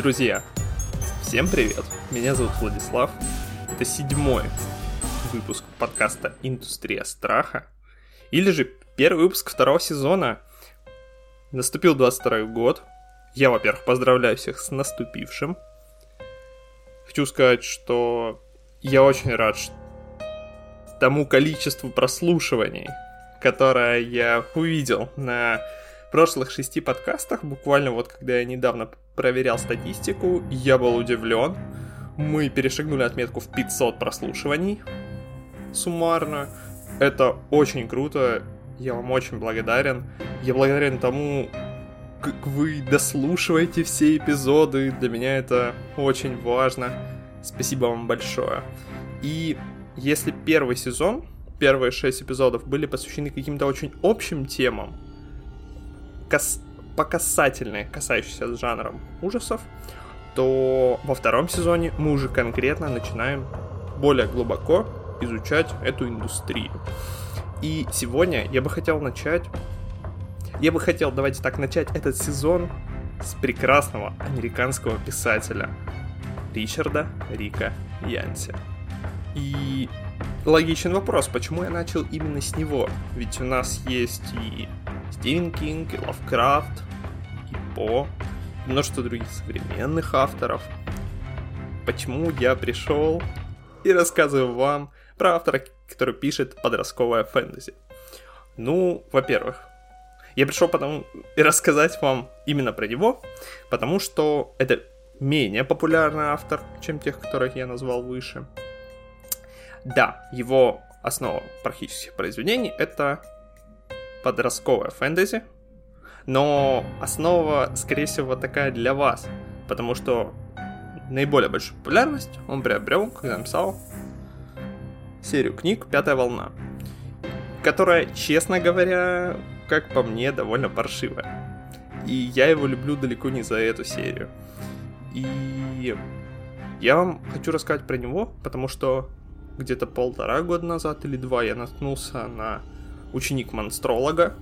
Друзья, всем привет! Меня зовут Владислав. Это седьмой выпуск подкаста «Индустрия страха». Или же первый выпуск второго сезона. Наступил 22 год. Я, во-первых, поздравляю всех с наступившим. Хочу сказать, что я очень рад тому количеству прослушиваний, которое я увидел на прошлых шести подкастах, буквально вот когда я недавно проверял статистику, я был удивлен. Мы перешагнули отметку в 500 прослушиваний суммарно. Это очень круто, я вам очень благодарен. Я благодарен тому, как вы дослушиваете все эпизоды. Для меня это очень важно. Спасибо вам большое. И если первый сезон, первые шесть эпизодов были посвящены каким-то очень общим темам, по касательной, с жанром ужасов, то во втором сезоне мы уже конкретно начинаем более глубоко изучать эту индустрию. И сегодня я бы хотел начать... Я бы хотел, давайте так, начать этот сезон с прекрасного американского писателя Ричарда Рика Янси. И логичен вопрос, почему я начал именно с него? Ведь у нас есть и Стивен Кинг, и Лавкрафт, и множество других современных авторов. Почему я пришел и рассказываю вам про автора, который пишет подростковое фэнтези? Ну, во-первых, я пришел потому и рассказать вам именно про него, потому что это менее популярный автор, чем тех, которых я назвал выше. Да, его основа практических произведений это подростковое фэнтези, но основа, скорее всего, такая для вас, потому что наиболее большую популярность он приобрел, когда написал серию книг «Пятая волна», которая, честно говоря, как по мне, довольно паршивая. И я его люблю далеко не за эту серию. И я вам хочу рассказать про него, потому что где-то полтора года назад или два я наткнулся на ученик монстролога,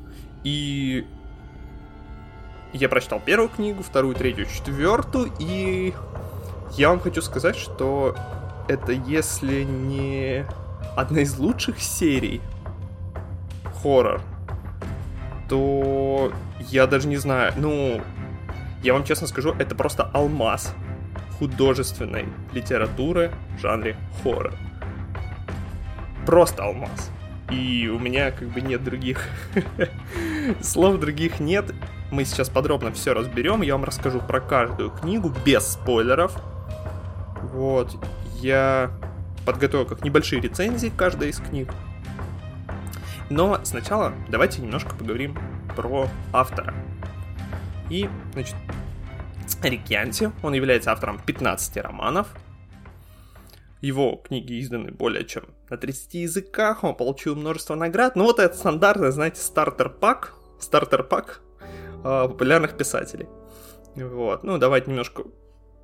и я прочитал первую книгу, вторую, третью, четвертую, и я вам хочу сказать, что это если не одна из лучших серий хоррор, то я даже не знаю, ну, я вам честно скажу, это просто алмаз художественной литературы в жанре хоррор. Просто алмаз и у меня как бы нет других слов, других нет. Мы сейчас подробно все разберем, я вам расскажу про каждую книгу без спойлеров. Вот, я подготовил как небольшие рецензии каждой из книг. Но сначала давайте немножко поговорим про автора. И, значит, Рик Янти, он является автором 15 романов, его книги изданы более чем на 30 языках, он получил множество наград. Ну вот это стандартный, знаете, стартер-пак, стартер-пак популярных писателей. Вот, ну давайте немножко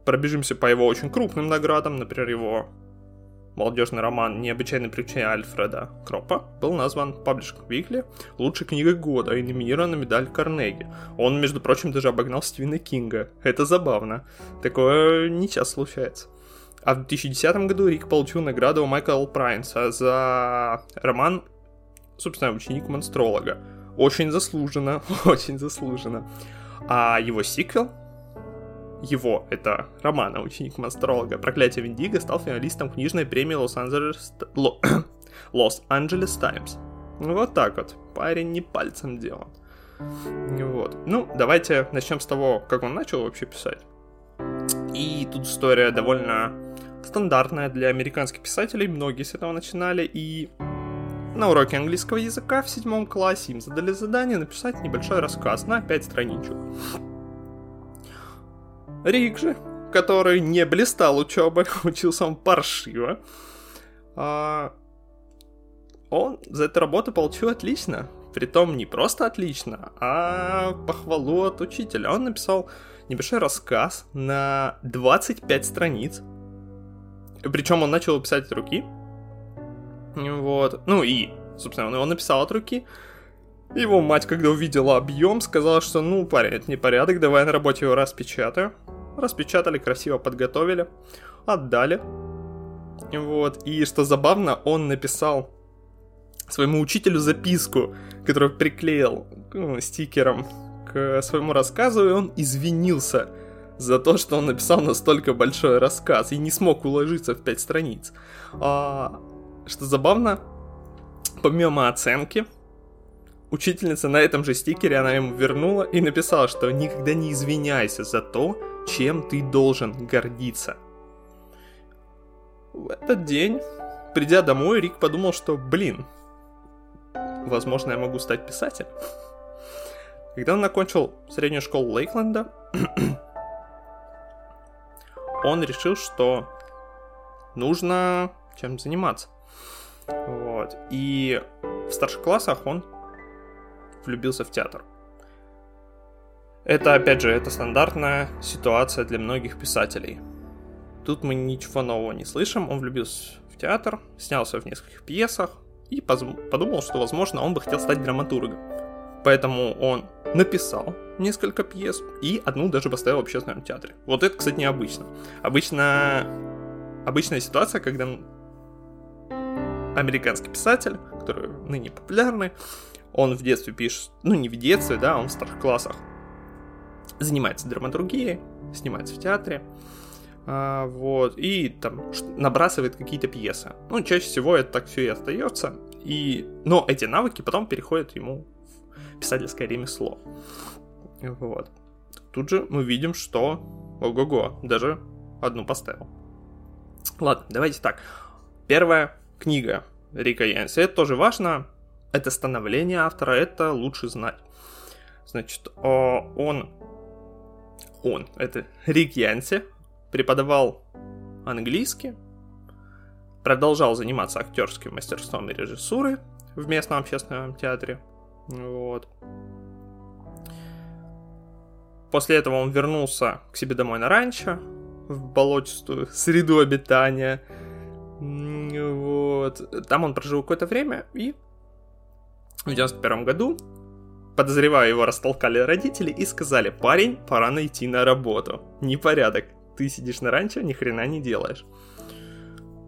пробежимся по его очень крупным наградам. Например, его молодежный роман «Необычайное приключение Альфреда Кропа» был назван Publishing Weekly лучшей книгой года и номинирован на медаль Карнеги. Он, между прочим, даже обогнал Стивена Кинга. Это забавно. Такое не часто случается. А в 2010 году Рик получил награду у Майкла Прайнса за роман, собственно, «Ученик монстролога». Очень заслуженно, очень заслуженно. А его сиквел, его, это роман «Ученик монстролога. Проклятие Виндиго» стал финалистом книжной премии Лос-Анджелес... Лос-Анджелес Таймс. Вот так вот. Парень не пальцем делан. Вот. Ну, давайте начнем с того, как он начал вообще писать. И тут история довольно стандартная для американских писателей, многие с этого начинали, и на уроке английского языка в седьмом классе им задали задание написать небольшой рассказ на 5 страничек. Рик же, который не блистал учебой, учился он паршиво, а, он за эту работу получил отлично. Притом не просто отлично, а похвалу от учителя. Он написал небольшой рассказ на 25 страниц, причем он начал писать от руки. Вот. Ну и, собственно, он его написал от руки. Его мать, когда увидела объем, сказала, что ну, парень, это непорядок, давай на работе его распечатаю. распечатали, красиво подготовили, отдали. Вот, и что забавно, он написал своему учителю записку, которую приклеил ну, стикером к своему рассказу, и он извинился за то, что он написал настолько большой рассказ и не смог уложиться в пять страниц. А, что забавно, помимо оценки, учительница на этом же стикере, она ему вернула и написала, что никогда не извиняйся за то, чем ты должен гордиться. В этот день, придя домой, Рик подумал, что, блин, возможно, я могу стать писателем. Когда он окончил среднюю школу Лейкленда, он решил, что нужно чем заниматься. Вот. И в старших классах он влюбился в театр. Это, опять же, это стандартная ситуация для многих писателей. Тут мы ничего нового не слышим. Он влюбился в театр, снялся в нескольких пьесах и подумал, что, возможно, он бы хотел стать драматургом. Поэтому он написал несколько пьес и одну даже поставил в общественном театре. Вот это, кстати, необычно. Обычно... Обычная ситуация, когда американский писатель, который ныне популярный, он в детстве пишет, ну не в детстве, да, он в старших классах, занимается драматургией, снимается в театре, а, вот, и там набрасывает какие-то пьесы. Ну, чаще всего это так все и остается, и, но эти навыки потом переходят ему в писательское ремесло. Вот. Тут же мы видим, что ого-го, даже одну поставил. Ладно, давайте так. Первая книга Рика Янси. Это тоже важно. Это становление автора, это лучше знать. Значит, он, он, это Рик Янси, преподавал английский, продолжал заниматься актерским мастерством и режиссурой в местном общественном театре. Вот. После этого он вернулся к себе домой на ранчо, в болотистую среду обитания. Вот. Там он прожил какое-то время и в 91 году, подозреваю, его растолкали родители и сказали, парень, пора найти на работу. Непорядок. Ты сидишь на ранчо, ни хрена не делаешь.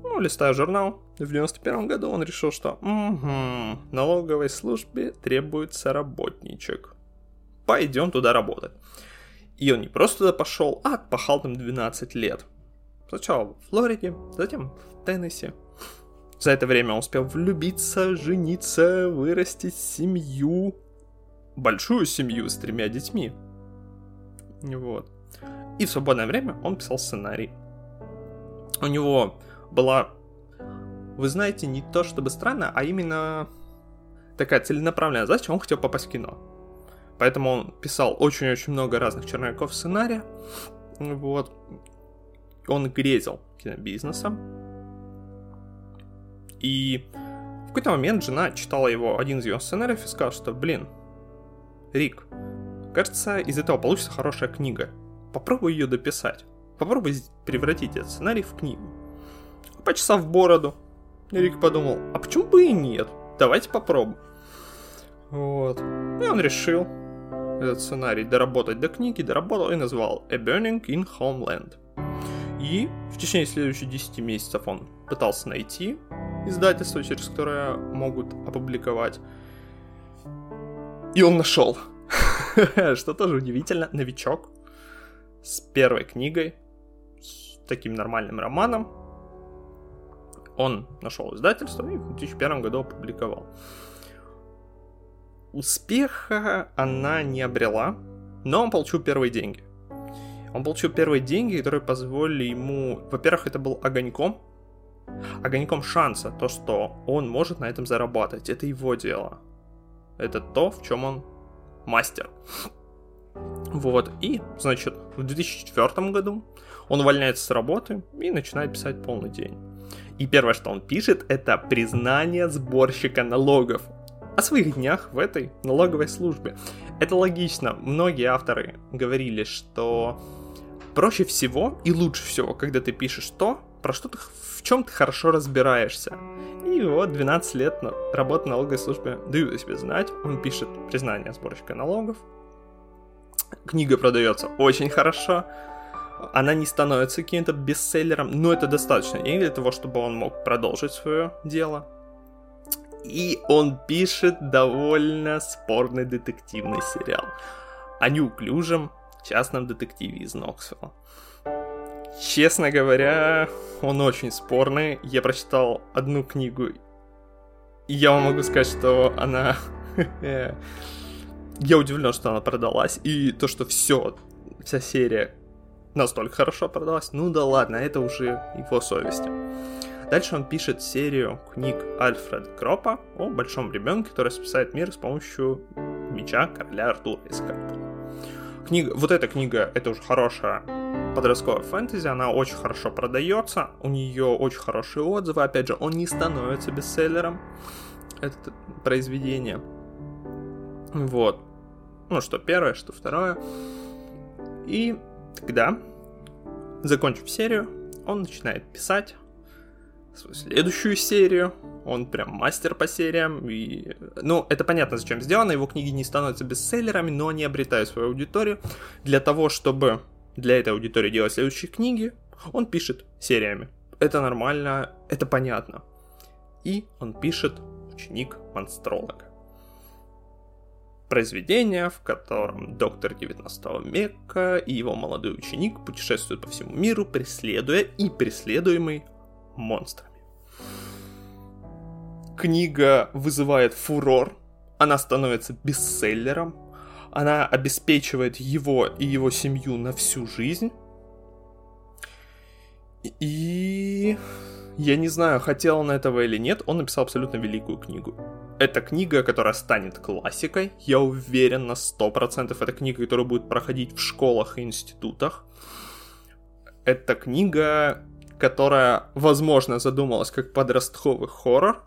Ну, листая журнал, в 91 году он решил, что угу, налоговой службе требуется работничек. Пойдем туда работать. И он не просто туда пошел, а пахал там 12 лет. Сначала в Флориде, затем в Теннесси. За это время он успел влюбиться, жениться, вырастить семью. Большую семью с тремя детьми. Вот. И в свободное время он писал сценарий. У него была, вы знаете, не то чтобы странно, а именно такая целенаправленная задача, он хотел попасть в кино. Поэтому он писал очень-очень много разных черновиков сценария. Вот. Он грезил кинобизнесом. И в какой-то момент жена читала его один из его сценариев и сказала, что, блин, Рик, кажется, из этого получится хорошая книга. Попробуй ее дописать. Попробуй превратить этот сценарий в книгу. Почесав бороду, Рик подумал, а почему бы и нет? Давайте попробуем. Вот. И он решил этот сценарий доработать до книги, доработал и назвал A Burning in Homeland. И в течение следующих 10 месяцев он пытался найти издательство, через которое могут опубликовать. И он нашел. Что тоже удивительно, новичок с первой книгой, с таким нормальным романом. Он нашел издательство и в 2001 году опубликовал. Успеха она не обрела, но он получил первые деньги. Он получил первые деньги, которые позволили ему... Во-первых, это был огоньком. Огоньком шанса, то, что он может на этом зарабатывать. Это его дело. Это то, в чем он мастер. Вот, и, значит, в 2004 году он увольняется с работы и начинает писать полный день. И первое, что он пишет, это признание сборщика налогов о своих днях в этой налоговой службе. Это логично. Многие авторы говорили, что проще всего и лучше всего, когда ты пишешь то, про что ты, в чем ты хорошо разбираешься. И вот 12 лет работы в налоговой службе дают о себе знать. Он пишет признание сборщика налогов. Книга продается очень хорошо. она не становится каким-то бестселлером, но это достаточно денег для того, чтобы он мог продолжить свое дело. И он пишет довольно спорный детективный сериал о неуклюжем частном детективе из Ноксвилла. Честно говоря, он очень спорный. Я прочитал одну книгу, и я вам могу сказать, что она... я удивлен, что она продалась, и то, что все, вся серия настолько хорошо продалась, ну да ладно, это уже его совести. Дальше он пишет серию книг Альфреда Кропа о большом ребенке, который спасает мир с помощью меча короля Артура из Карпа. Книга, вот эта книга, это уже хорошая подростковая фэнтези, она очень хорошо продается, у нее очень хорошие отзывы, опять же, он не становится бестселлером, это произведение. Вот. Ну, что первое, что второе. И тогда, закончив серию, он начинает писать свою следующую серию. Он прям мастер по сериям. И... Ну, это понятно, зачем сделано. Его книги не становятся бестселлерами, но они обретают свою аудиторию. Для того, чтобы для этой аудитории делать следующие книги, он пишет сериями. Это нормально, это понятно. И он пишет ученик монстролога. Произведение, в котором доктор 19 века и его молодой ученик путешествуют по всему миру, преследуя и преследуемый монстрами. Книга вызывает фурор, она становится бестселлером, она обеспечивает его и его семью на всю жизнь. И я не знаю, хотел он этого или нет, он написал абсолютно великую книгу. Это книга, которая станет классикой, я уверен на 100%. Это книга, которая будет проходить в школах и институтах. Это книга, которая, возможно, задумалась как подростковый хоррор,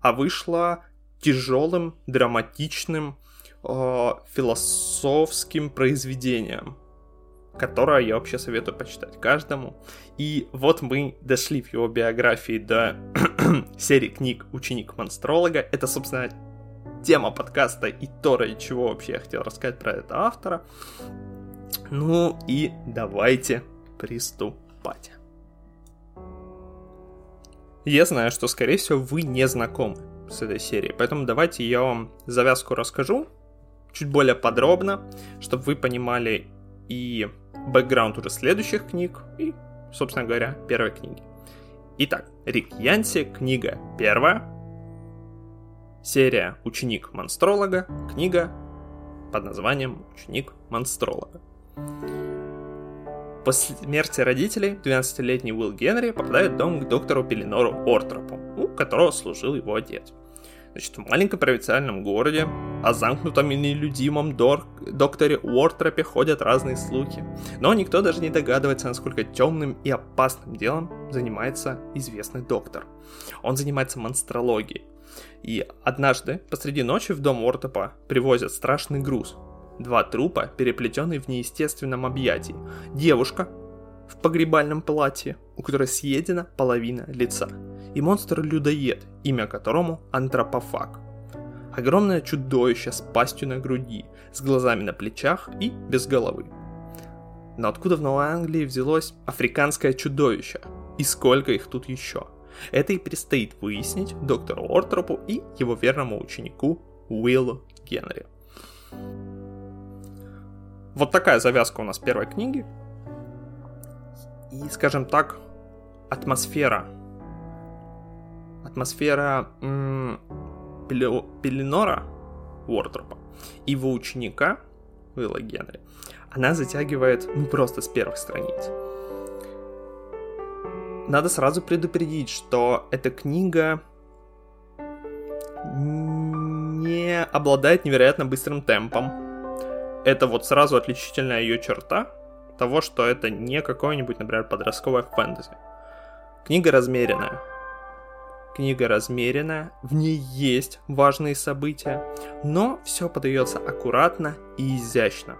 а вышла тяжелым, драматичным, э, философским произведением, которое я вообще советую почитать каждому. И вот мы дошли в его биографии до серии книг «Ученик монстролога». Это, собственно, тема подкаста и то, ради чего вообще я хотел рассказать про этого автора. Ну и давайте приступать. Я знаю, что, скорее всего, вы не знакомы с этой серией, поэтому давайте я вам завязку расскажу чуть более подробно, чтобы вы понимали и бэкграунд уже следующих книг, и, собственно говоря, первой книги. Итак, Рик Янси, книга первая, серия «Ученик монстролога», книга под названием «Ученик монстролога». После смерти родителей 12-летний Уилл Генри попадает в дом к доктору Пеленору Ортропу, у которого служил его отец. Значит, в маленьком провинциальном городе о замкнутом и нелюдимом дор- докторе Уортропе ходят разные слухи. Но никто даже не догадывается, насколько темным и опасным делом занимается известный доктор. Он занимается монстрологией. И однажды посреди ночи в дом Уортропа привозят страшный груз, Два трупа, переплетенные в неестественном объятии. Девушка в погребальном платье, у которой съедена половина лица. И монстр-людоед, имя которому антропофаг. Огромное чудовище с пастью на груди, с глазами на плечах и без головы. Но откуда в Новой Англии взялось африканское чудовище? И сколько их тут еще? Это и предстоит выяснить доктору Ортропу и его верному ученику Уиллу Генри. Вот такая завязка у нас первой книги. И, скажем так, атмосфера. Атмосфера м- Пеленора Уортропа и его ученика Уилла Генри, она затягивает ну просто с первых страниц. Надо сразу предупредить, что эта книга не обладает невероятно быстрым темпом, это вот сразу отличительная ее черта того, что это не какое-нибудь, например, подростковое фэнтези. Книга размеренная. Книга размеренная, в ней есть важные события, но все подается аккуратно и изящно.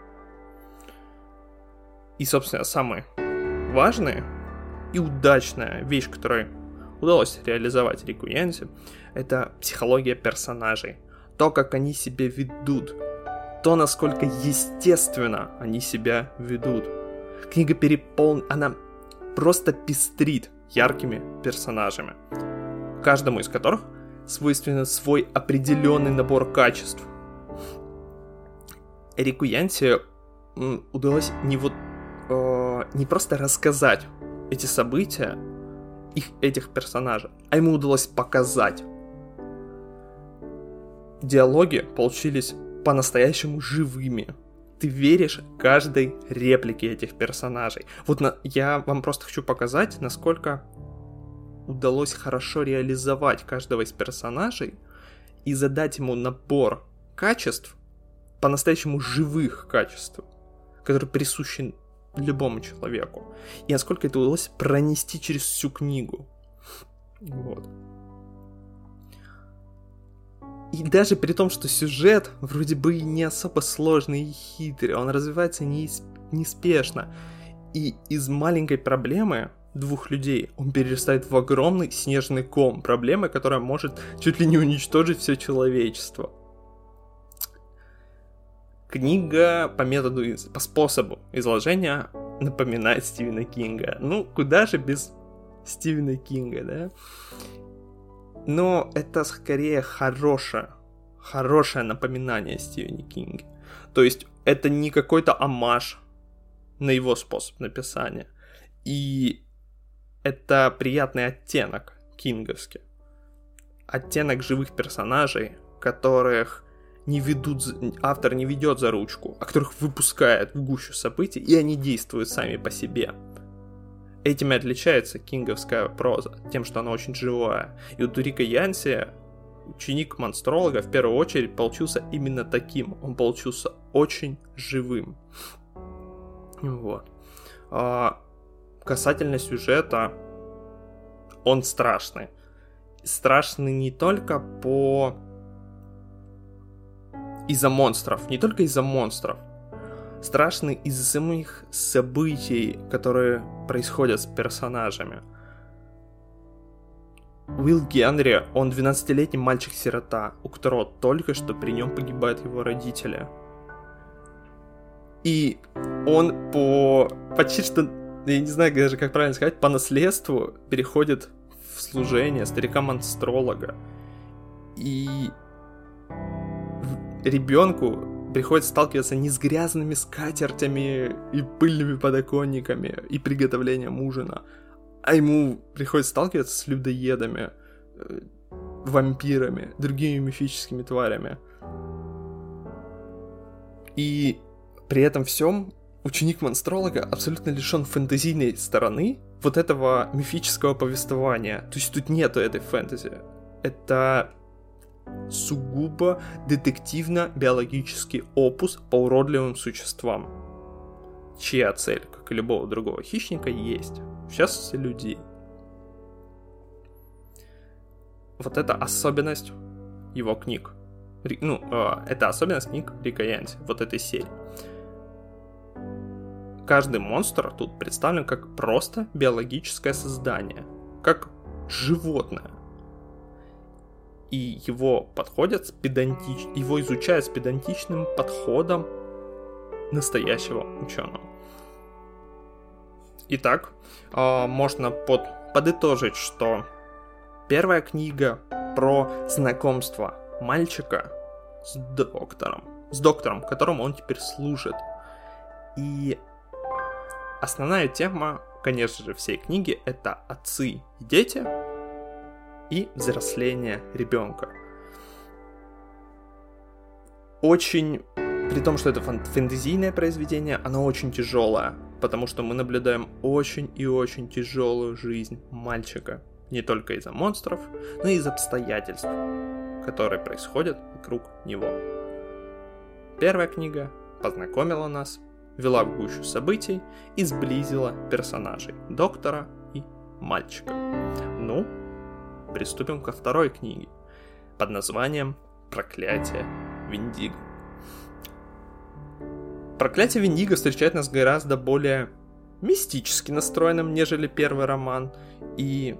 И, собственно, самые важные и удачная вещь, которую удалось реализовать Рику Янси, это психология персонажей. То, как они себя ведут, то, насколько естественно они себя ведут. Книга переполнена, она просто пестрит яркими персонажами, каждому из которых свойственен свой определенный набор качеств. Эрику Янси удалось не вот э, не просто рассказать эти события, их, этих персонажей, а ему удалось показать. Диалоги получились по-настоящему живыми. Ты веришь каждой реплике этих персонажей. Вот на, я вам просто хочу показать, насколько удалось хорошо реализовать каждого из персонажей и задать ему набор качеств, по-настоящему живых качеств, которые присущи любому человеку. И насколько это удалось пронести через всю книгу. Вот. И даже при том, что сюжет вроде бы не особо сложный и хитрый, он развивается неспешно. И из маленькой проблемы двух людей он перерастает в огромный снежный ком, проблемы, которая может чуть ли не уничтожить все человечество. Книга по методу, по способу изложения напоминает Стивена Кинга. Ну, куда же без Стивена Кинга, да? Но это скорее хорошее, хорошее напоминание Стивена Кинга. То есть это не какой-то амаш на его способ написания. И это приятный оттенок кинговский. Оттенок живых персонажей, которых не ведут, автор не ведет за ручку, а которых выпускает в гущу событий, и они действуют сами по себе. Этим и отличается кинговская проза, тем, что она очень живая. И у Турика Янси, ученик монстролога, в первую очередь получился именно таким. Он получился очень живым. Вот. А, касательно сюжета, он страшный. Страшный не только по из-за монстров, не только из-за монстров. Страшный из-за самих событий, которые происходят с персонажами. Уилл Генри, он 12-летний мальчик-сирота, у которого только что при нем погибают его родители. И он по почти что, я не знаю даже как правильно сказать, по наследству переходит в служение старика-монстролога. И ребенку приходится сталкиваться не с грязными скатертями и пыльными подоконниками и приготовлением ужина, а ему приходится сталкиваться с людоедами, э, вампирами, другими мифическими тварями. И при этом всем ученик монстролога абсолютно лишен фэнтезийной стороны вот этого мифического повествования. То есть тут нету этой фэнтези. Это сугубо детективно-биологический опус по уродливым существам, чья цель, как и любого другого хищника, есть в частности людей. Вот это особенность его книг. Ну, э, это особенность книг Рика Янси, вот этой серии. Каждый монстр тут представлен как просто биологическое создание, как животное и его подходят с педантич... его изучают с педантичным подходом настоящего ученого. Итак, а, можно под... подытожить, что первая книга про знакомство мальчика с доктором, с доктором, которому он теперь служит. И основная тема, конечно же, всей книги это отцы и дети, и взросление ребенка. Очень, при том, что это фэнтезийное произведение, оно очень тяжелое, потому что мы наблюдаем очень и очень тяжелую жизнь мальчика. Не только из-за монстров, но и из обстоятельств, которые происходят вокруг него. Первая книга познакомила нас, вела в гущу событий и сблизила персонажей доктора и мальчика. Ну, приступим ко второй книге под названием «Проклятие Виндиго». «Проклятие Виндиго» встречает нас гораздо более мистически настроенным, нежели первый роман, и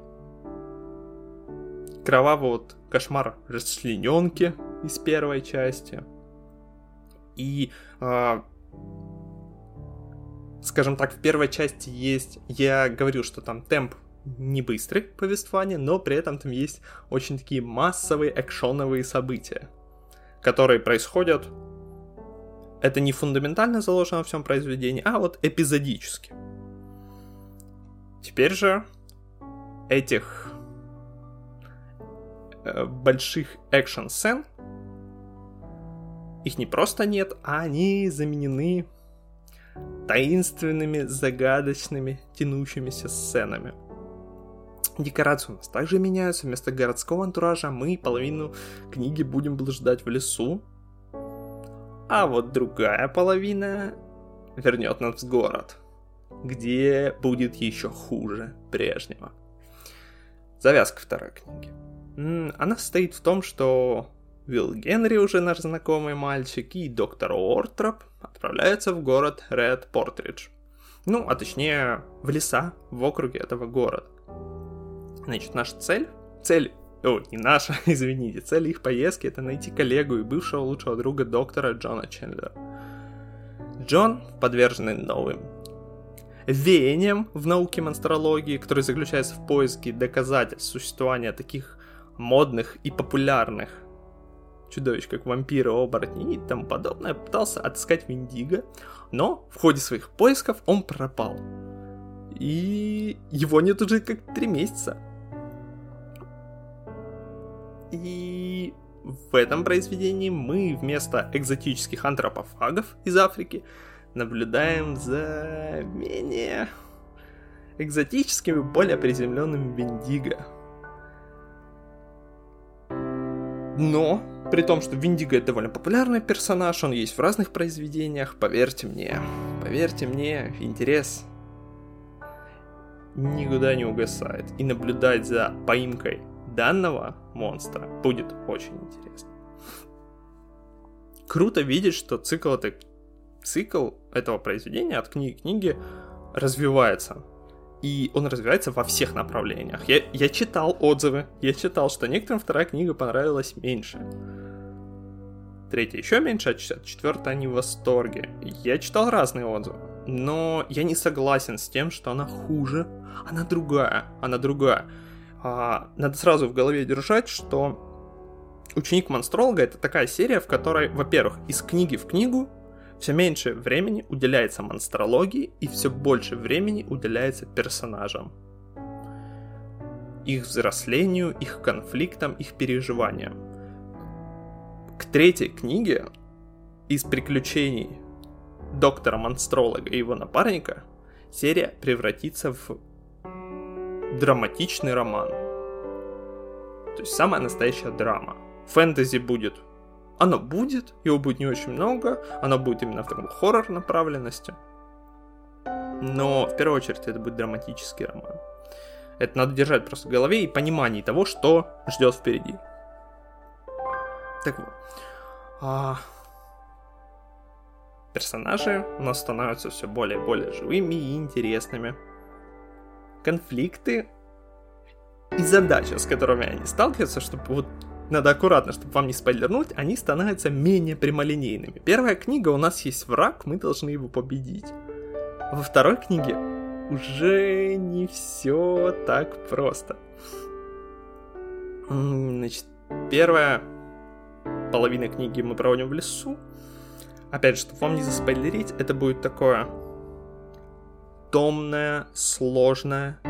кровавый вот кошмар расчлененки из первой части, и э, скажем так, в первой части есть, я говорил, что там темп не быстрый повествования, но при этом там есть очень такие массовые экшоновые события, которые происходят. Это не фундаментально заложено во всем произведении, а вот эпизодически. Теперь же этих э, больших экшн-сцен их не просто нет, а они заменены таинственными, загадочными, тянущимися сценами. Декорации у нас также меняются. Вместо городского антуража мы половину книги будем блуждать в лесу. А вот другая половина вернет нас в город, где будет еще хуже прежнего. Завязка второй книги. Она состоит в том, что Уилл Генри, уже наш знакомый мальчик, и доктор Уортроп отправляются в город Ред Портридж. Ну, а точнее, в леса в округе этого города. Значит, наша цель, цель, о, не наша, извините, цель их поездки это найти коллегу и бывшего лучшего друга доктора Джона Чендлера. Джон, подверженный новым веянием в науке монстрологии, который заключается в поиске доказательств существования таких модных и популярных чудовищ, как вампиры, оборотни и тому подобное, пытался отыскать Виндиго, но в ходе своих поисков он пропал. И его нет уже как три месяца. И в этом произведении мы вместо экзотических антропофагов из Африки наблюдаем за менее экзотическими, более приземленными Виндиго. Но при том, что Виндиго это довольно популярный персонаж, он есть в разных произведениях, поверьте мне, поверьте мне, интерес никуда не угасает. И наблюдать за поимкой данного монстра будет очень интересно. Круто видеть, что цикл, это, цикл этого произведения от книги к книге развивается и он развивается во всех направлениях. Я, я читал отзывы, я читал, что некоторым вторая книга понравилась меньше. Третья еще меньше, а четвертая они в восторге. Я читал разные отзывы, но я не согласен с тем, что она хуже. Она другая, она другая. А, надо сразу в голове держать, что Ученик Монстролга это такая серия, в которой, во-первых, из книги в книгу все меньше времени уделяется монстрологии и все больше времени уделяется персонажам. Их взрослению, их конфликтам, их переживаниям. К третьей книге из приключений доктора Монстролога и его напарника серия превратится в драматичный роман. То есть самая настоящая драма. Фэнтези будет оно будет, его будет не очень много, оно будет именно в таком хоррор направленности. Но в первую очередь это будет драматический роман. Это надо держать просто в голове и понимании того, что ждет впереди. Так вот. А... Персонажи у нас становятся все более и более живыми и интересными. Конфликты и задачи, с которыми они сталкиваются, чтобы вот надо аккуратно, чтобы вам не спойлернуть, они становятся менее прямолинейными. Первая книга, у нас есть враг, мы должны его победить. Во второй книге уже не все так просто. Значит, первая половина книги мы проводим в лесу. Опять же, чтобы вам не заспойлерить, это будет такое томное, сложное,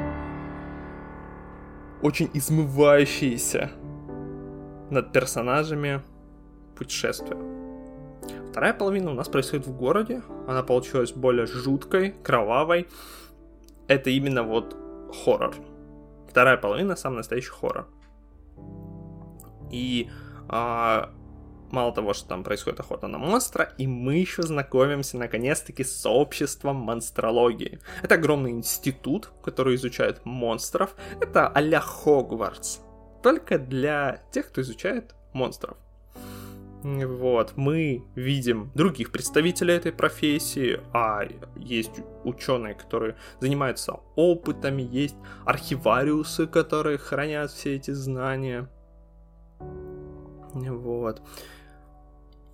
очень измывающееся над персонажами путешествия. Вторая половина у нас происходит в городе. Она получилась более жуткой, кровавой. Это именно вот хоррор. Вторая половина самый настоящий хоррор. И а, мало того, что там происходит охота на монстра, и мы еще знакомимся наконец-таки с сообществом монстрологии. Это огромный институт, который изучает монстров. Это а-ля Хогвартс только для тех, кто изучает монстров. Вот, мы видим других представителей этой профессии, а есть ученые, которые занимаются опытами, есть архивариусы, которые хранят все эти знания. Вот.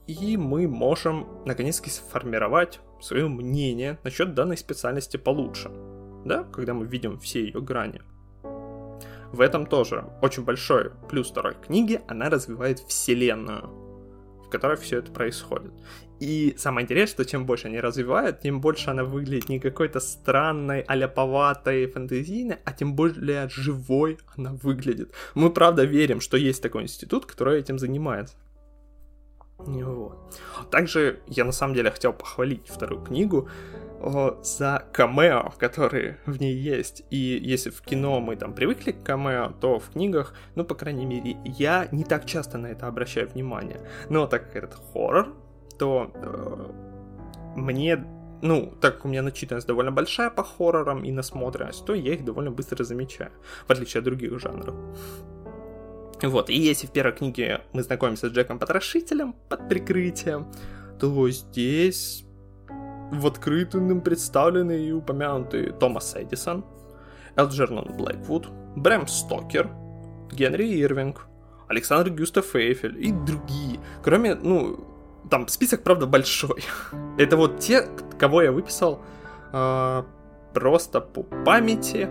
и мы можем наконец-таки сформировать свое мнение насчет данной специальности получше, да, когда мы видим все ее грани. В этом тоже очень большой плюс второй книги, она развивает вселенную, в которой все это происходит. И самое интересное, что чем больше они развивают, тем больше она выглядит не какой-то странной, аляповатой, фэнтезийной, а тем более живой она выглядит. Мы правда верим, что есть такой институт, который этим занимается. Вот. Также я на самом деле хотел похвалить вторую книгу о, за камео, которые в ней есть. И если в кино мы там привыкли к камео, то в книгах, ну, по крайней мере, я не так часто на это обращаю внимание. Но так как это хоррор, то э, мне, ну, так как у меня начитанность довольно большая по хоррорам и насмотренность, то я их довольно быстро замечаю, в отличие от других жанров. Вот, и если в первой книге мы знакомимся с Джеком Потрошителем под прикрытием, то здесь в открытую нам представлены и упомянуты Томас Эдисон, Элджернон Блэквуд, Брэм Стокер, Генри Ирвинг, Александр Гюстав Эйфель и другие. Кроме, ну, там список, правда, большой. Это вот те, кого я выписал э, просто по памяти,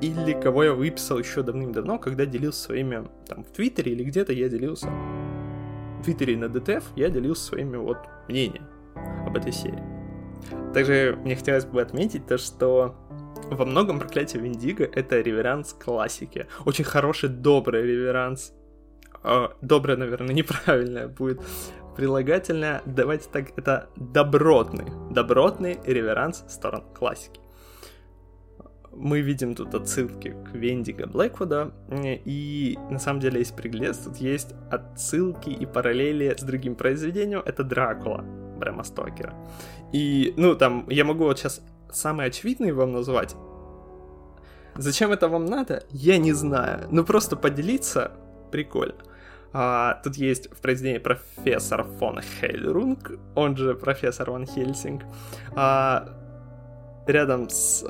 или кого я выписал еще давным-давно, когда делился своими, там, в Твиттере или где-то я делился, в Твиттере на ДТФ я делился своими вот мнениями об этой серии. Также мне хотелось бы отметить то, что во многом проклятие Виндиго это реверанс классики. Очень хороший, добрый реверанс. Э, доброе, наверное, неправильное будет прилагательное, давайте так, это добротный, добротный реверанс сторон классики. Мы видим тут отсылки к Вендиго Блэквуда, и на самом деле есть приглец, тут есть отсылки и параллели с другим произведением, это Дракула Брэма Стокера. И, ну, там, я могу вот сейчас самые очевидные вам назвать. Зачем это вам надо? Я не знаю. Ну, просто поделиться прикольно. А, тут есть в произведении профессор фон Хейлрунг, он же профессор Ван Хельсинг. А, рядом с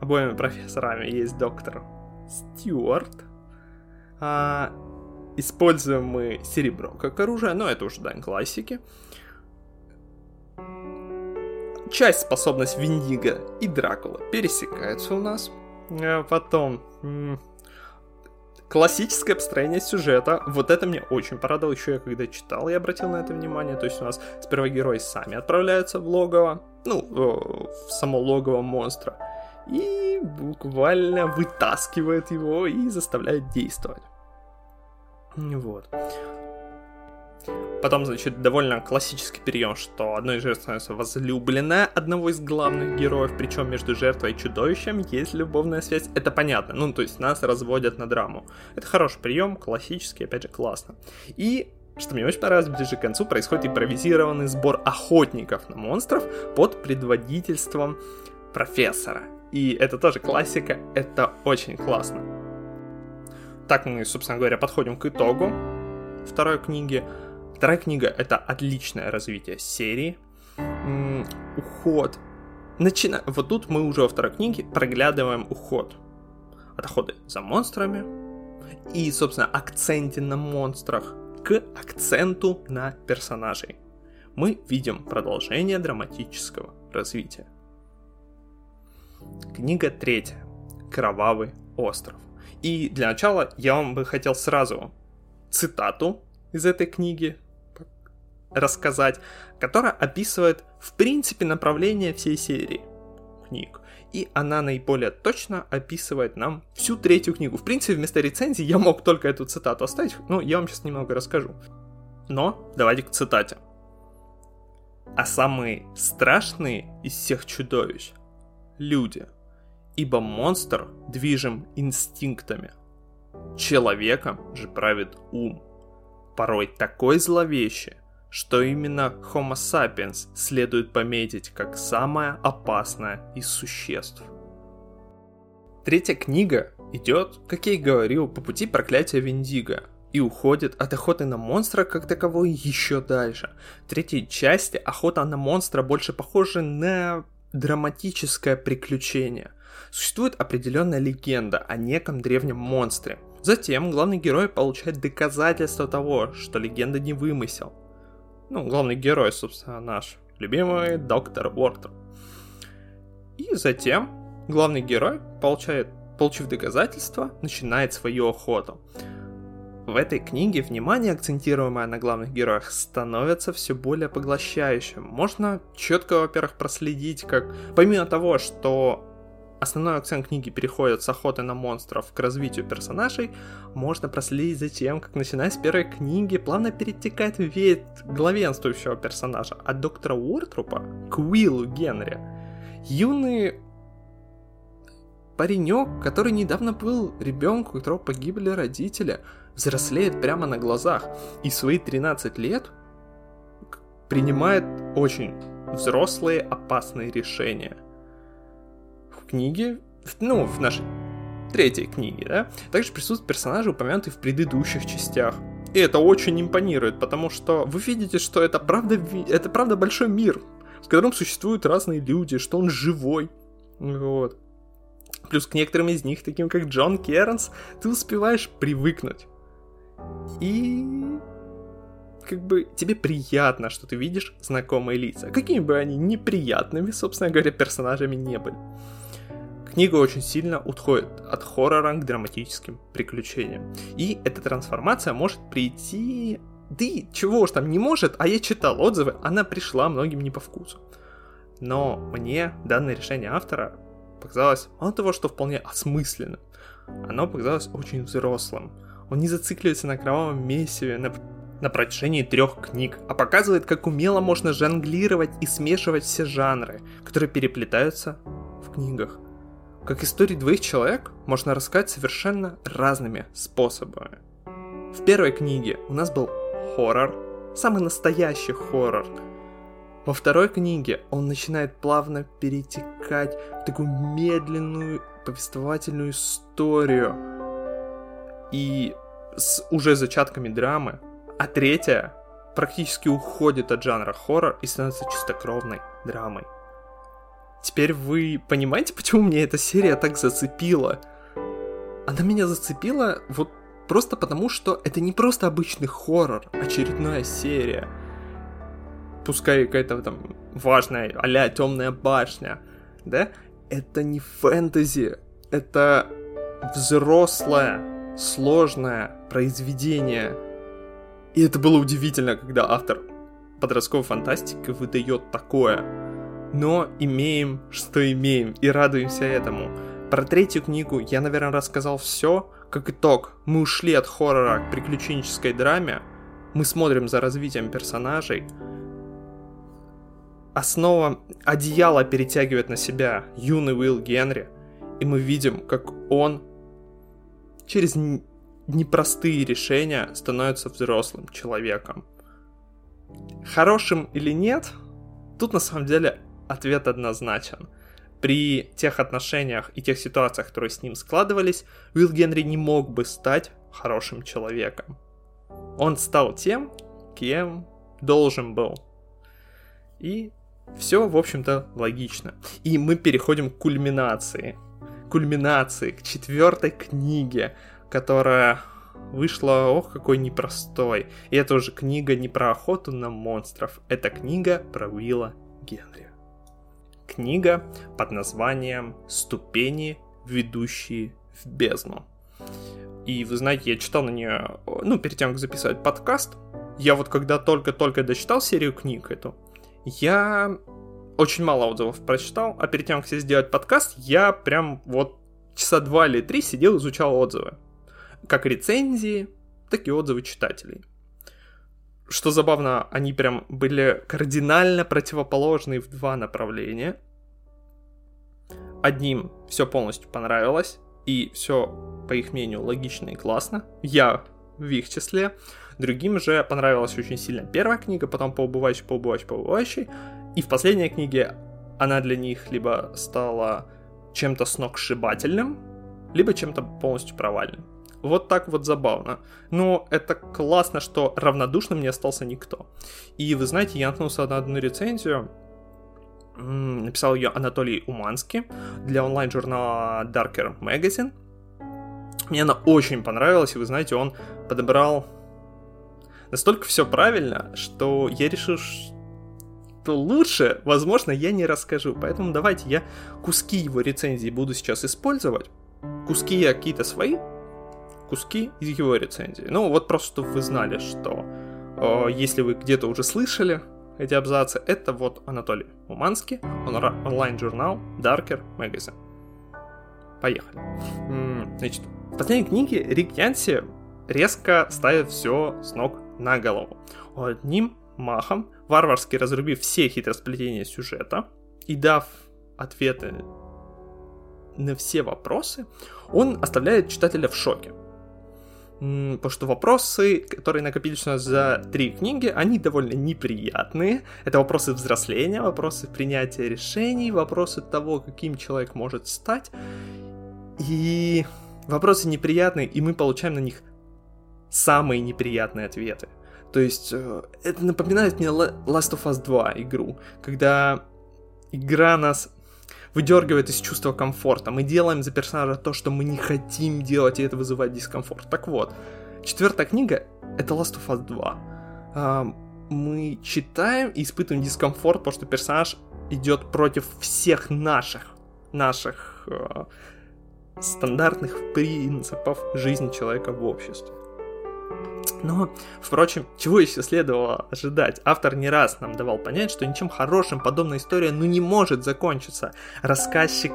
обоими профессорами есть доктор Стюарт. А, используем мы серебро как оружие, но это уже дань классики. Часть способность Виндиго и Дракула пересекаются у нас. А потом Классическое построение сюжета, вот это мне очень порадовало, еще я когда читал, я обратил на это внимание, то есть у нас сперва герои сами отправляются в логово, ну, в само логово монстра, и буквально вытаскивает его и заставляет действовать. Вот. Потом, значит, довольно классический прием, что одной из жертв становится возлюбленная одного из главных героев, причем между жертвой и чудовищем есть любовная связь. Это понятно, ну, то есть нас разводят на драму. Это хороший прием, классический, опять же, классно. И что мне очень понравилось, ближе к концу происходит импровизированный сбор охотников на монстров под предводительством профессора. И это тоже классика, это очень классно. Так мы, собственно говоря, подходим к итогу второй книги. Вторая книга — это отличное развитие серии. Уход. Начина... Вот тут мы уже во второй книге проглядываем уход. От охоты за монстрами и, собственно, акценте на монстрах к акценту на персонажей. Мы видим продолжение драматического развития. Книга третья. Кровавый остров. И для начала я вам бы хотел сразу цитату из этой книги рассказать, которая описывает, в принципе, направление всей серии книг. И она наиболее точно описывает нам всю третью книгу. В принципе, вместо рецензии я мог только эту цитату оставить, но я вам сейчас немного расскажу. Но давайте к цитате. А самые страшные из всех чудовищ — люди, ибо монстр движим инстинктами. Человеком же правит ум, порой такой зловещий, что именно Homo sapiens следует пометить как самое опасное из существ. Третья книга идет, как я и говорил, по пути проклятия Виндиго и уходит от охоты на монстра как таковой еще дальше. В третьей части охота на монстра больше похожа на драматическое приключение. Существует определенная легенда о неком древнем монстре. Затем главный герой получает доказательство того, что легенда не вымысел – Ну, главный герой, собственно, наш любимый доктор Уортер. И затем главный герой получает, получив доказательства, начинает свою охоту. В этой книге внимание, акцентируемое на главных героях, становится все более поглощающим. Можно четко, во-первых, проследить, как помимо того, что основной акцент книги переходит с охоты на монстров к развитию персонажей, можно проследить за тем, как начиная с первой книги плавно перетекает вид главенствующего персонажа от доктора Уортрупа к Уиллу Генри. Юный паренек, который недавно был ребенком, у которого погибли родители, взрослеет прямо на глазах и свои 13 лет принимает очень взрослые опасные решения. В книге, ну, в нашей третьей книге, да, также присутствуют персонажи, упомянутые в предыдущих частях. И это очень импонирует, потому что вы видите, что это правда, это правда большой мир, в котором существуют разные люди, что он живой. Вот. Плюс к некоторым из них, таким как Джон Кернс, ты успеваешь привыкнуть. И как бы тебе приятно, что ты видишь знакомые лица. Какими бы они неприятными, собственно говоря, персонажами не были. Книга очень сильно отходит от хоррора к драматическим приключениям. И эта трансформация может прийти... Да и чего уж там не может, а я читал отзывы, она пришла многим не по вкусу. Но мне данное решение автора показалось мало того, что вполне осмысленным, оно показалось очень взрослым. Он не зацикливается на кровавом месиве, на, на протяжении трех книг, а показывает, как умело можно жонглировать и смешивать все жанры, которые переплетаются в книгах. Как истории двоих человек можно рассказать совершенно разными способами. В первой книге у нас был хоррор, самый настоящий хоррор. Во второй книге он начинает плавно перетекать в такую медленную повествовательную историю, и с уже зачатками драмы, а третья практически уходит от жанра хоррор и становится чистокровной драмой. Теперь вы понимаете, почему мне эта серия так зацепила? Она меня зацепила вот просто потому, что это не просто обычный хоррор, очередная серия. Пускай какая-то там важная а темная башня, да? Это не фэнтези, это взрослая сложное произведение. И это было удивительно, когда автор подростковой фантастики выдает такое. Но имеем, что имеем, и радуемся этому. Про третью книгу я, наверное, рассказал все. Как итог, мы ушли от хоррора к приключенческой драме. Мы смотрим за развитием персонажей. Основа одеяла перетягивает на себя юный Уилл Генри. И мы видим, как он через непростые решения становится взрослым человеком. Хорошим или нет, тут на самом деле ответ однозначен. При тех отношениях и тех ситуациях, которые с ним складывались, Уилл Генри не мог бы стать хорошим человеком. Он стал тем, кем должен был. И все, в общем-то, логично. И мы переходим к кульминации кульминации, к четвертой книге, которая вышла, ох, какой непростой. И это уже книга не про охоту на монстров, это книга про Уилла Генри. Книга под названием «Ступени, ведущие в бездну». И вы знаете, я читал на нее, ну, перед тем, как записывать подкаст, я вот когда только-только дочитал серию книг эту, я очень мало отзывов прочитал, а перед тем, как сделать подкаст, я прям вот часа два или три сидел, изучал отзывы. Как рецензии, так и отзывы читателей. Что забавно, они прям были кардинально противоположные в два направления. Одним все полностью понравилось, и все, по их мнению, логично и классно. Я в их числе. Другим же понравилась очень сильно первая книга, потом по убывающей, по убывающей, по убывающей. И в последней книге она для них либо стала чем-то сногсшибательным, либо чем-то полностью провальным. Вот так вот забавно. Но это классно, что равнодушным не остался никто. И вы знаете, я наткнулся на одну рецензию, написал ее Анатолий Уманский для онлайн-журнала Darker Magazine. Мне она очень понравилась, и вы знаете, он подобрал настолько все правильно, что я решил, что лучше, возможно, я не расскажу. Поэтому давайте я куски его рецензии буду сейчас использовать. Куски я какие-то свои, куски из его рецензии. Ну, вот просто чтобы вы знали, что э, если вы где-то уже слышали эти абзацы, это вот Анатолий Уманский, онлайн-журнал Darker Magazine. Поехали. Значит, в последней книге Рик Янси резко ставит все с ног на голову. Одним махом, варварски разрубив все хитросплетения сюжета и дав ответы на все вопросы, он оставляет читателя в шоке. Потому что вопросы, которые накопились у нас за три книги, они довольно неприятные. Это вопросы взросления, вопросы принятия решений, вопросы того, каким человек может стать. И вопросы неприятные, и мы получаем на них самые неприятные ответы. То есть э, это напоминает мне Last of Us 2 игру, когда игра нас выдергивает из чувства комфорта. Мы делаем за персонажа то, что мы не хотим делать, и это вызывает дискомфорт. Так вот, четвертая книга — это Last of Us 2. Мы читаем и испытываем дискомфорт, потому что персонаж идет против всех наших, наших э, стандартных принципов жизни человека в обществе. Но, впрочем, чего еще следовало ожидать? Автор не раз нам давал понять, что ничем хорошим подобная история ну не может закончиться. Рассказчик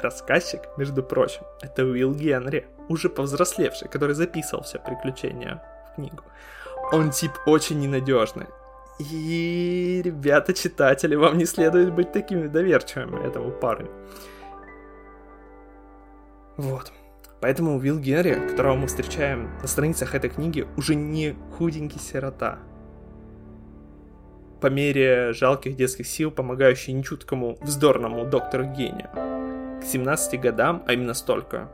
рассказчик, между прочим, это Уилл Генри, уже повзрослевший, который записывал все приключения в книгу. Он тип очень ненадежный. И, ребята, читатели, вам не следует быть такими доверчивыми этому парню. Вот. Поэтому Уилл Генри, которого мы встречаем на страницах этой книги, уже не худенький сирота. По мере жалких детских сил, помогающий нечуткому вздорному доктору гению. К 17 годам, а именно столько,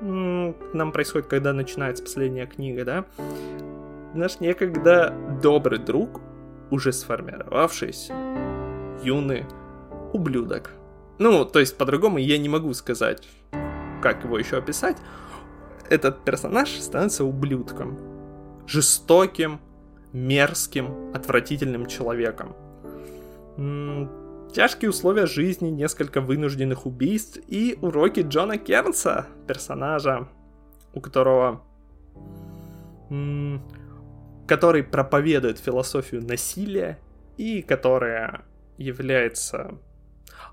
нам происходит, когда начинается последняя книга, да, наш некогда добрый друг, уже сформировавшийся, юный ублюдок. Ну, то есть по-другому я не могу сказать как его еще описать, этот персонаж становится ублюдком. Жестоким, мерзким, отвратительным человеком. Тяжкие условия жизни, несколько вынужденных убийств и уроки Джона Кернса, персонажа, у которого... Который проповедует философию насилия и которая является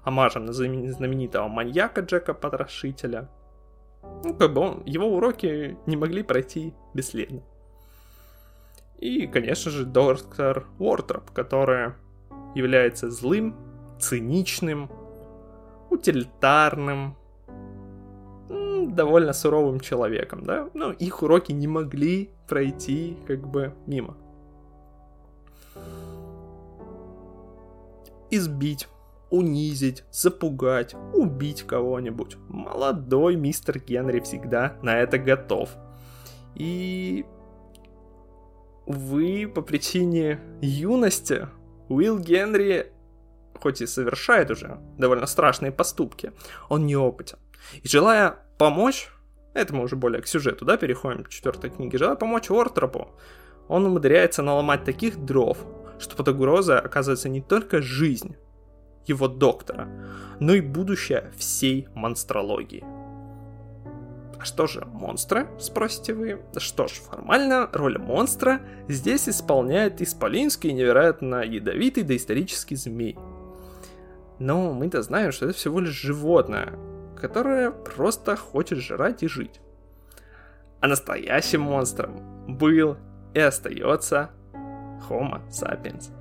омажем на знаменитого маньяка Джека Потрошителя – ну, как бы он, его уроки не могли пройти бесследно. И, конечно же, доктор Уортроп, который является злым, циничным, утилитарным, довольно суровым человеком, да? Но их уроки не могли пройти как бы мимо. Избить унизить, запугать, убить кого-нибудь. Молодой мистер Генри всегда на это готов. И вы по причине юности Уилл Генри, хоть и совершает уже довольно страшные поступки, он неопытен. И желая помочь, это мы уже более к сюжету, да, переходим к четвертой книге, желая помочь Ортропу, он умудряется наломать таких дров, что под угрозой оказывается не только жизнь, его доктора, но и будущее всей монстрологии. А что же монстры, спросите вы? Что ж, формально роль монстра здесь исполняет исполинский невероятно ядовитый доисторический змей. Но мы-то знаем, что это всего лишь животное, которое просто хочет жрать и жить. А настоящим монстром был и остается Homo sapiens.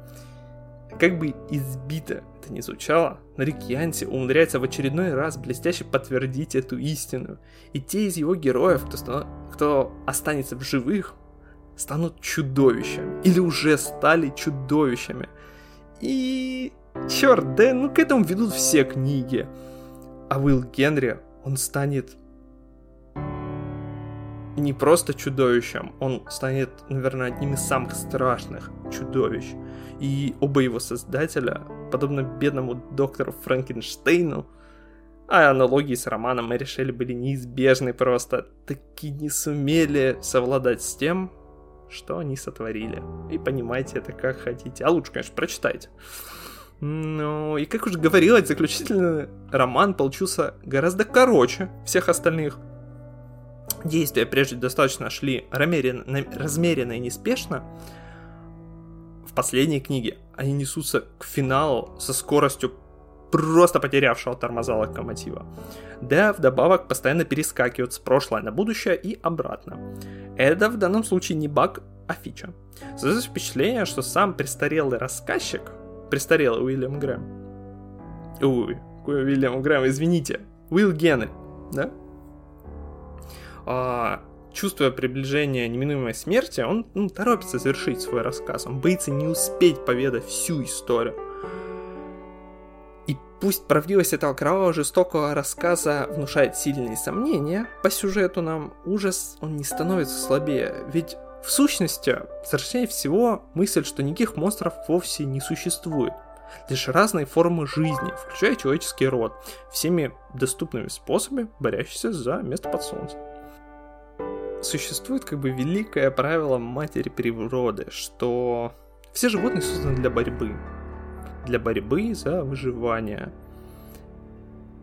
Как бы избито это ни звучало, но Рикьянси умудряется в очередной раз блестяще подтвердить эту истину. И те из его героев, кто, станов... кто останется в живых, станут чудовищами. Или уже стали чудовищами. И... Черт, да ну к этому ведут все книги. А Уилл Генри, он станет не просто чудовищем, он станет, наверное, одним из самых страшных чудовищ. И оба его создателя, подобно бедному доктору Франкенштейну, а аналогии с романом Мэри Шелли были неизбежны просто, таки не сумели совладать с тем, что они сотворили. И понимайте это как хотите. А лучше, конечно, прочитайте. Ну, и как уже говорилось, заключительный роман получился гораздо короче всех остальных. Действия прежде достаточно шли размеренно, и неспешно. В последней книге они несутся к финалу со скоростью просто потерявшего тормоза локомотива. Да, вдобавок постоянно перескакивают с прошлое на будущее и обратно. Это в данном случае не баг, а фича. Создается впечатление, что сам престарелый рассказчик, престарелый Уильям Грэм, ой, Уильям Грэм, извините, Уилл Генри, да? А, чувствуя приближение неминуемой смерти, он ну, торопится завершить свой рассказ. Он боится не успеть поведать всю историю. И пусть правдивость этого кровавого жестокого рассказа внушает сильные сомнения, по сюжету нам ужас, он не становится слабее. Ведь в сущности, страшнее всего мысль, что никаких монстров вовсе не существует. Лишь разные формы жизни, включая человеческий род, всеми доступными способами, борящиеся за место под солнцем. Существует как бы великое правило матери природы, что все животные созданы для борьбы, для борьбы за выживание.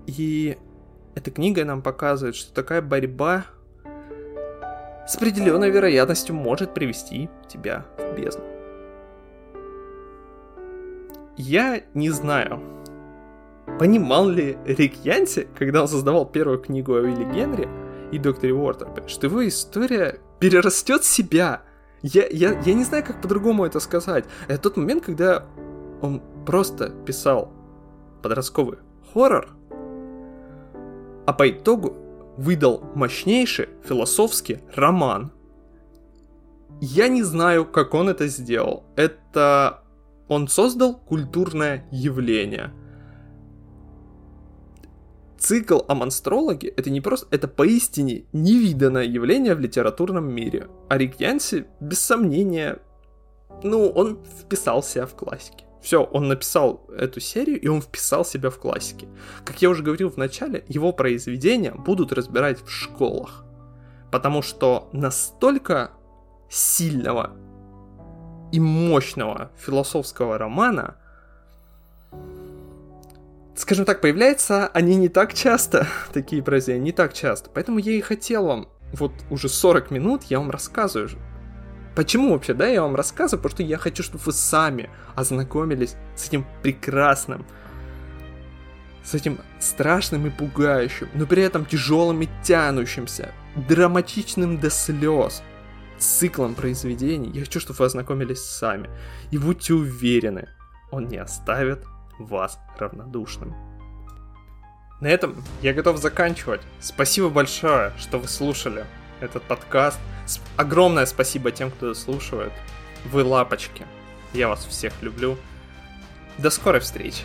И эта книга нам показывает, что такая борьба с определенной вероятностью может привести тебя в бездну. Я не знаю, понимал ли Рик Янси, когда он создавал первую книгу о Уилле Генри и докторе Уортерпе, что его история перерастет себя. Я, я, я не знаю, как по-другому это сказать. Это тот момент, когда он просто писал подростковый хоррор, а по итогу выдал мощнейший философский роман. Я не знаю, как он это сделал. Это он создал культурное явление. Цикл о монстрологе это не просто, это поистине невиданное явление в литературном мире. А Рик Янси, без сомнения, ну, он вписал себя в классике. Все, он написал эту серию, и он вписал себя в классики. Как я уже говорил в начале, его произведения будут разбирать в школах. Потому что настолько сильного и мощного философского романа, скажем так, появляются они не так часто, такие произведения, не так часто. Поэтому я и хотел вам, вот уже 40 минут я вам рассказываю Почему вообще, да, я вам рассказываю? Потому что я хочу, чтобы вы сами ознакомились с этим прекрасным, с этим страшным и пугающим, но при этом тяжелым и тянущимся, драматичным до слез циклом произведений. Я хочу, чтобы вы ознакомились сами. И будьте уверены, он не оставит вас равнодушным. На этом я готов заканчивать. Спасибо большое, что вы слушали этот подкаст. Огромное спасибо тем, кто слушает. Вы лапочки. Я вас всех люблю. До скорой встречи.